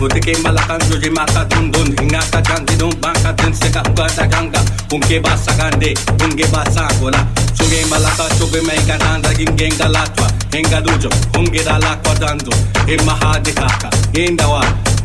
Porque malakanjo jimaka dundun Hingata janti dun banka dun seka hukata ganga Unke basa gande, unge basa angola Suge malaka suge meika nanda gingenga latwa Henga dujo, unge dala kwa dando Hema hadikaka, indawa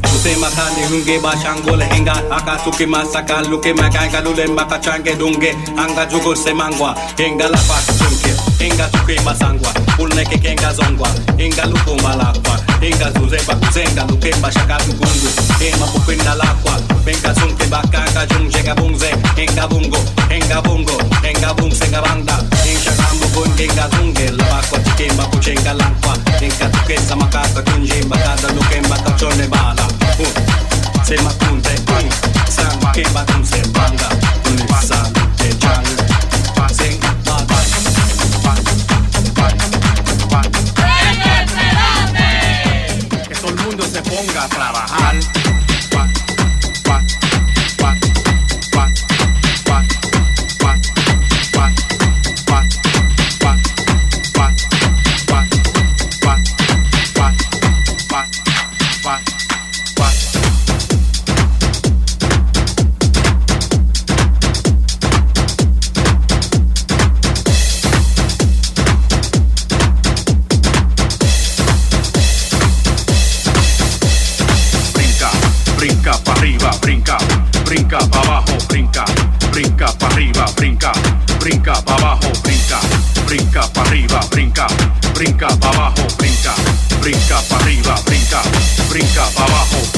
उसे मखा निहुंगे बाशांगो लहेंगा आका सुके मासाका लुके मैं गाएगा लुले मका चांगे दूँगे आंगा जुगो से मांगवा हेंगा लापा चुंके हेंगा चुके मसांगवा उड़ने के केंगा जोंगवा हेंगा लुको मालाकवा Venga zu zeba, zenga du kemba shaka tu kungu Kema pupinda lakwa, venga sun keba kaka jung Jega bung zeng, enga bungo, enga bungo Enga bung senga banda, enga rambu kun Enga zunge, labakwa tikemba puchenga lakwa Enga tukesa makaka kunjimba Kada nu kemba kachone bala. Sema kunze, sang kemba tumse banda. Unipasa, te chang, sing ponga a trabajar. pa' abajo, brinca, brinca pa' arriba, brinca, brinca pa' abajo, brinca, brinca pa' arriba, brinca, brinca pa' abajo.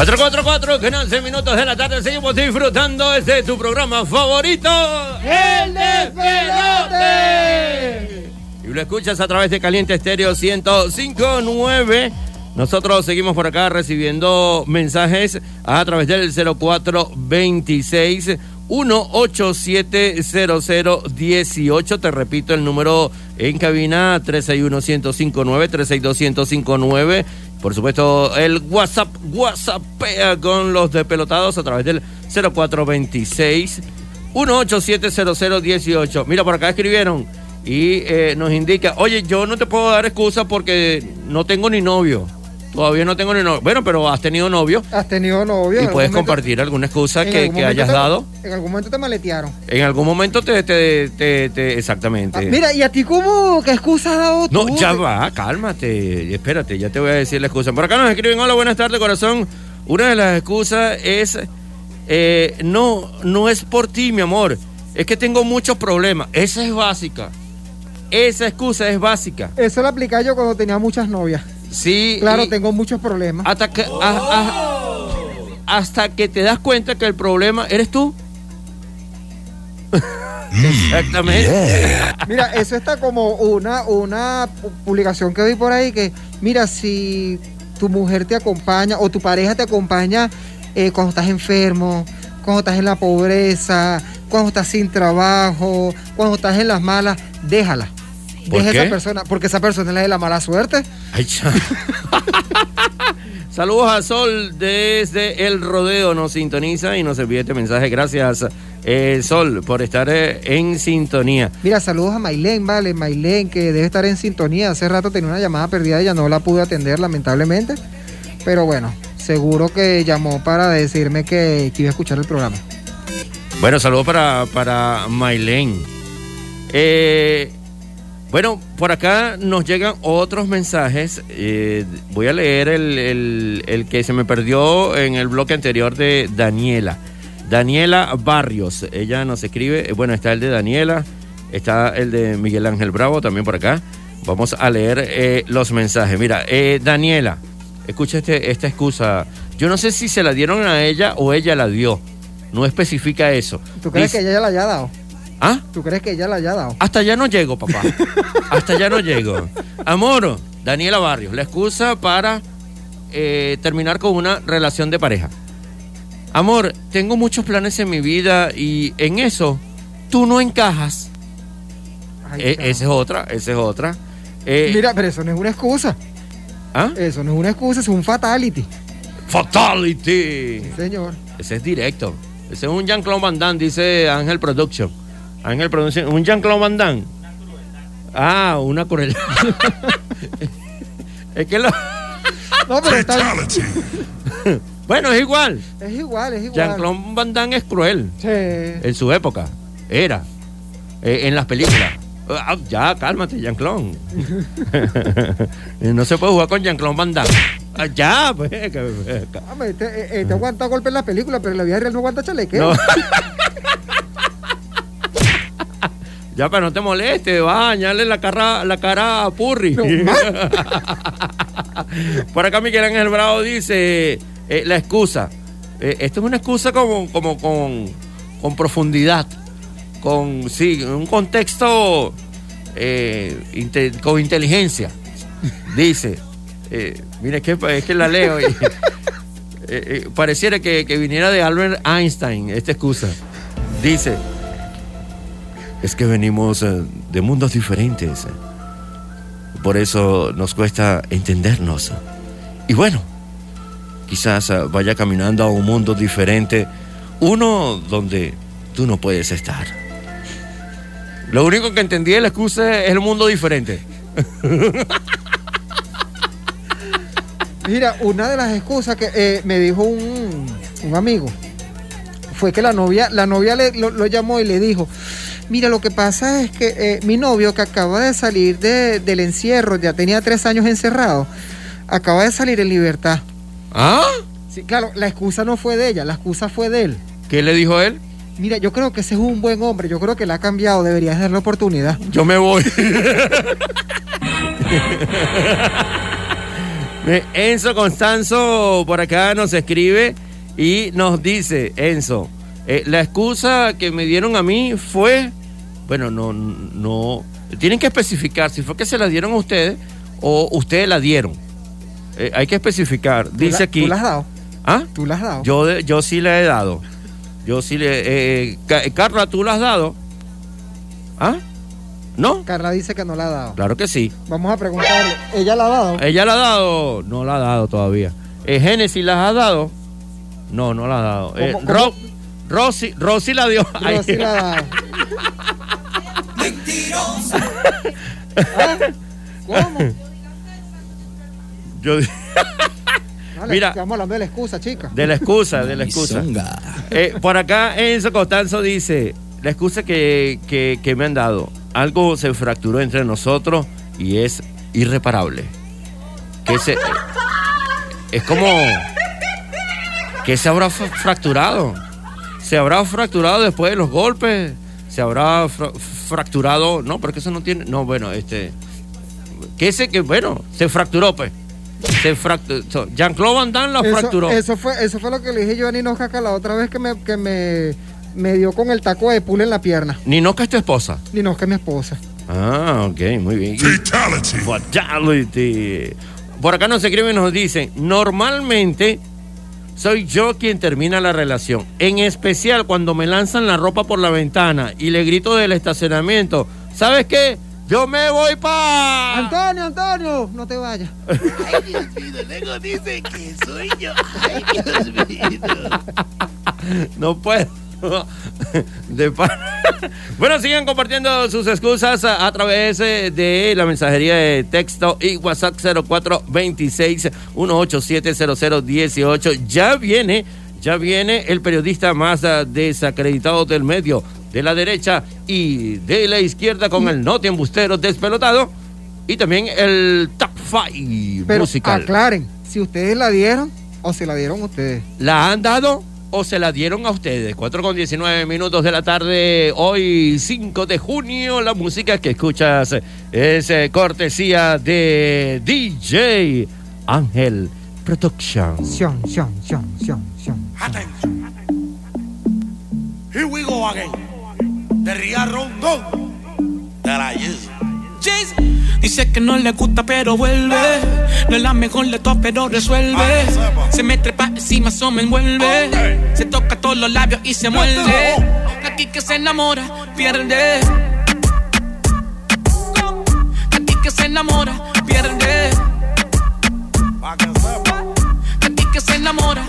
Cuatro, cuatro, cuatro, que 11 minutos de la tarde seguimos disfrutando este tu programa favorito, El Despelote. Y lo escuchas a través de Caliente Estéreo 1059. Nosotros seguimos por acá recibiendo mensajes a través del 0426 1870018. Te repito el número en cabina 361-1059, 362-1059. Por supuesto, el WhatsApp, WhatsAppea con los despelotados a través del 0426 1870018. Mira, por acá escribieron y eh, nos indica, oye, yo no te puedo dar excusa porque no tengo ni novio. Todavía no tengo ni novio. Bueno, pero has tenido novio Has tenido novio. y puedes momento- compartir alguna excusa que, algún que hayas te- dado. En algún momento te maletearon. En algún momento te, te, te- te- exactamente. Ah, mira, ¿y a ti cómo? ¿Qué excusa has dado tú? No, ya va, cálmate. Espérate, ya te voy a decir la excusa. Por acá nos escriben, hola, buenas tardes, corazón. Una de las excusas es, eh, no, no es por ti, mi amor. Es que tengo muchos problemas. Esa es básica. Esa excusa es básica. Eso lo aplicaba yo cuando tenía muchas novias. Sí. Claro, tengo muchos problemas. hasta que, a- a- hasta que te das cuenta que el problema eres tú. [LAUGHS] Exactamente. Mira, eso está como una, una pu- publicación que vi por ahí que, mira, si tu mujer te acompaña o tu pareja te acompaña eh, cuando estás enfermo, cuando estás en la pobreza, cuando estás sin trabajo, cuando estás en las malas, déjala. ¿Por qué? esa persona, porque esa persona es la de la mala suerte. Ay, [LAUGHS] Saludos a Sol desde el rodeo, nos sintoniza y nos envía este mensaje. Gracias, eh, Sol, por estar eh, en sintonía. Mira, saludos a Mailén, vale, Mailén, que debe estar en sintonía. Hace rato tenía una llamada perdida y ya no la pude atender, lamentablemente. Pero bueno, seguro que llamó para decirme que, que iba a escuchar el programa. Bueno, saludos para, para Mailén. Eh, bueno, por acá nos llegan otros mensajes. Eh, voy a leer el, el- el que se me perdió en el bloque anterior de Daniela. Daniela Barrios. Ella nos escribe. eh, Bueno, está el de Daniela. Está el de Miguel Ángel Bravo también por acá. Vamos a leer eh, los mensajes. Mira, eh, Daniela, escucha este- esta excusa. Yo no sé si se la dieron a ella o ella la dio. No especifica eso. ¿Tú crees Dice- que ella la haya dado? ¿Ah? ¿Tú crees que ella la haya dado? Hasta allá no llego, papá. [LAUGHS] Hasta allá no llego. Amor, Daniela Barrios, la excusa para eh, terminar con una relación de pareja. Amor, tengo muchos planes en mi vida y en eso tú no encajas. Eh, esa es otra, esa es otra. Eh, Mira, pero eso no es una excusa. ¿Ah? Eso no es una excusa, es un fatality. Fatality. Señor. Ese es directo. Ese es un Jean-Claude Van Damme, dice Ángel Production. Ángel Production. ¿Un Jean-Claude Van Damme? Ah, una crueldad. [LAUGHS] es que lo... No, pero está bueno, es igual. Es igual, es igual. Jean-Claude Van Damme es cruel. Sí. En su época. Era. Eh, en las películas. Ah, ya, cálmate, Jean-Claude. [LAUGHS] no se puede jugar con Jean-Claude Van Damme. Ah, ya, pues. Hombre, Este, eh, este aguanta golpe en la película, pero en la vida real no aguanta chalequeo. No. [LAUGHS] Ya, pero no te moleste, va a dañarle la cara, la cara a Purri. [LAUGHS] Por acá Miguel Ángel Bravo dice, eh, la excusa. Eh, esto es una excusa como, como con, con profundidad, con sí, un contexto eh, inte- con inteligencia. Dice, mira, es que, es que la leo y [LAUGHS] pareciera que, que viniera de Albert Einstein esta excusa. Dice, es que venimos eh, de mundos diferentes. Por eso nos cuesta entendernos. Y bueno, quizás eh, vaya caminando a un mundo diferente. Uno donde tú no puedes estar. Lo único que entendí de la excusa es el mundo diferente. [LAUGHS] Mira, una de las excusas que eh, me dijo un, un amigo fue que la novia, la novia le- lo, lo llamó y le dijo, mira, lo que pasa es que eh, mi novio que acaba de salir de- del encierro, ya tenía tres años encerrado, acaba de salir en libertad. ¿Ah? Sí, claro, la excusa no fue de ella, la excusa fue de él. ¿Qué le dijo él? Mira, yo creo que ese es un buen hombre, yo creo que le ha cambiado, deberías darle oportunidad. Yo me voy. [LAUGHS] Enzo Constanzo por acá nos escribe y nos dice, Enzo, eh, la excusa que me dieron a mí fue, bueno, no, no, tienen que especificar si fue que se la dieron a ustedes o ustedes la dieron. Eh, hay que especificar. ¿Tú Dice la- aquí. ¿Tú la has dado? ¿Ah? ¿Tú la has dado? Yo, yo sí le he dado. Yo sí le. eh, Ca- Carla, ¿tú la has dado? ¿Ah? ¿No? Carla dice que no la ha dado. Claro que sí. Vamos a preguntarle, ¿ella la ha dado? ¿Ella la ha dado? No la ha dado todavía. Eh, ¿Génesis las ha dado? No, no la ha dado. Eh, ¿Cómo- Ro- Rosy, Rosy la dio. [LAUGHS] Rosy la ha dado. [LAUGHS] ¿Cómo? Yo- Vale, Mira. Estamos hablando de la excusa, chica. De la excusa, de la excusa. Eh, por acá Enzo Costanzo dice, la excusa que, que- que me han dado, algo se fracturó entre nosotros y es irreparable. Que se, es como que se habrá fra- fracturado. Se habrá fracturado después de los golpes. Se habrá fra- fracturado. No, porque eso no tiene. No, bueno, este. Que ese que, bueno, se fracturó, pues. Se fracturó. Jean-Claude Van Damme lo Eso, fracturó. eso fue, eso fue lo que le dije yo a Nino Caca la otra vez que me, que me, me dio con el taco de pule en la pierna. Ninoca es tu esposa. Nino que es mi esposa. Ah, ok, muy bien. Fatality. Fatality. Por acá nos escriben y nos dicen, normalmente soy yo quien termina la relación. En especial cuando me lanzan la ropa por la ventana y le grito del estacionamiento, ¿sabes qué? Yo me voy pa... Antonio, Antonio, no te vayas. Ay, Dios mío, luego dice que soy yo. Ay, Dios mío. No puedo. [LAUGHS] De pa- [LAUGHS] bueno, sigan compartiendo sus excusas a, a través eh, de la mensajería de texto y WhatsApp 0426 1870018. Ya viene, ya viene el periodista más ah, desacreditado del medio, de la derecha y de la izquierda con el Noti Embustero despelotado y también el Top 5 Pero musical. aclaren, si ustedes la dieron o se la dieron ustedes. ¿La han dado o se la dieron a ustedes? 4 con 19 minutos de la tarde, hoy 5 de junio. La música que escuchas es eh, cortesía de DJ Ángel Production. Sion, sion, sion, sion, sion. Here we go again. De Ría Rondón. De la Yeezy. Dice que no le gusta pero vuelve. No es la mejor de todas pero resuelve. Se me trepa encima, eso me envuelve. Se toca todos los labios y se muerde. Aquí que se enamora, pierde. Aquí que se enamora, pierde. Aquí que se enamora.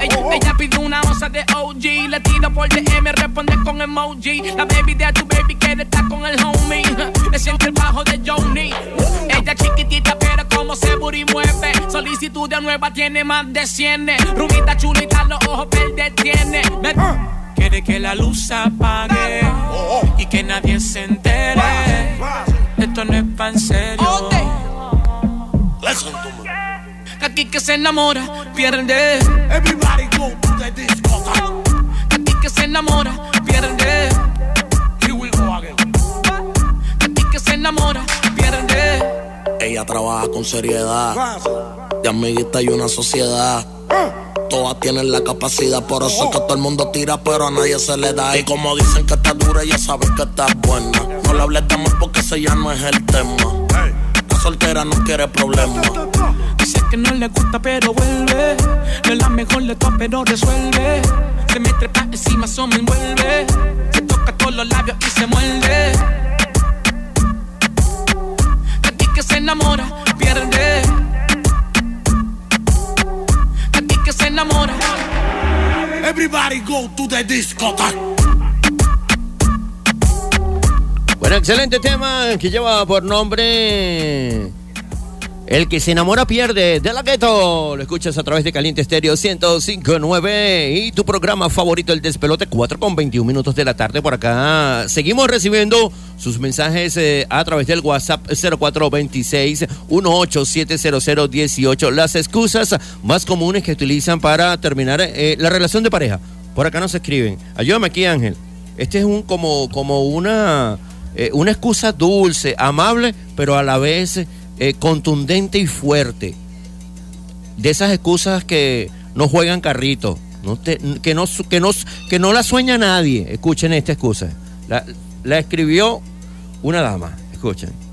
Ella, ella pide una onza de OG Le tiro por DM, responde con emoji. La baby de tu baby quiere estar con el homie de nueva tiene más de 100 Rubita chulita los ojos verdes tiene Me- Quiere que la luz se apague Y que nadie se entere Esto no es pan serio Aquí que se enamora, pierde. Everybody go to the disco. Aquí que se enamora, pierde. Here we go again. Aquí que se enamora, pierde. Ella trabaja con seriedad. De amiguita y una sociedad. Todas tienen la capacidad, por eso es que todo el mundo tira, pero a nadie se le da. Y como dicen que está dura, ella sabe que está buena. No le hables de amor porque ese ya no es el tema. La soltera no quiere problemas. Dice que no le gusta, pero vuelve. No es la mejor de todas, pero resuelve. Se me trepa encima, eso me envuelve. Se toca todos los labios y se muerde. Aquí que se enamora, pierde. enamora. Everybody go to the discotheque. Bueno, excelente tema que lleva por nombre el que se enamora pierde de la gueto. Lo escuchas a través de Caliente Estéreo 1059 y tu programa favorito, El Despelote, 4 con 21 minutos de la tarde por acá. Seguimos recibiendo sus mensajes eh, a través del WhatsApp 0426-187018. Las excusas más comunes que utilizan para terminar eh, la relación de pareja. Por acá nos escriben. Ayúdame aquí, Ángel. Este es un como, como una, eh, una excusa dulce, amable, pero a la vez eh, contundente y fuerte. De esas excusas que no juegan carrito, que, no, que, no, que no la sueña nadie. Escuchen esta excusa. La, la escribió una dama. Escuchen.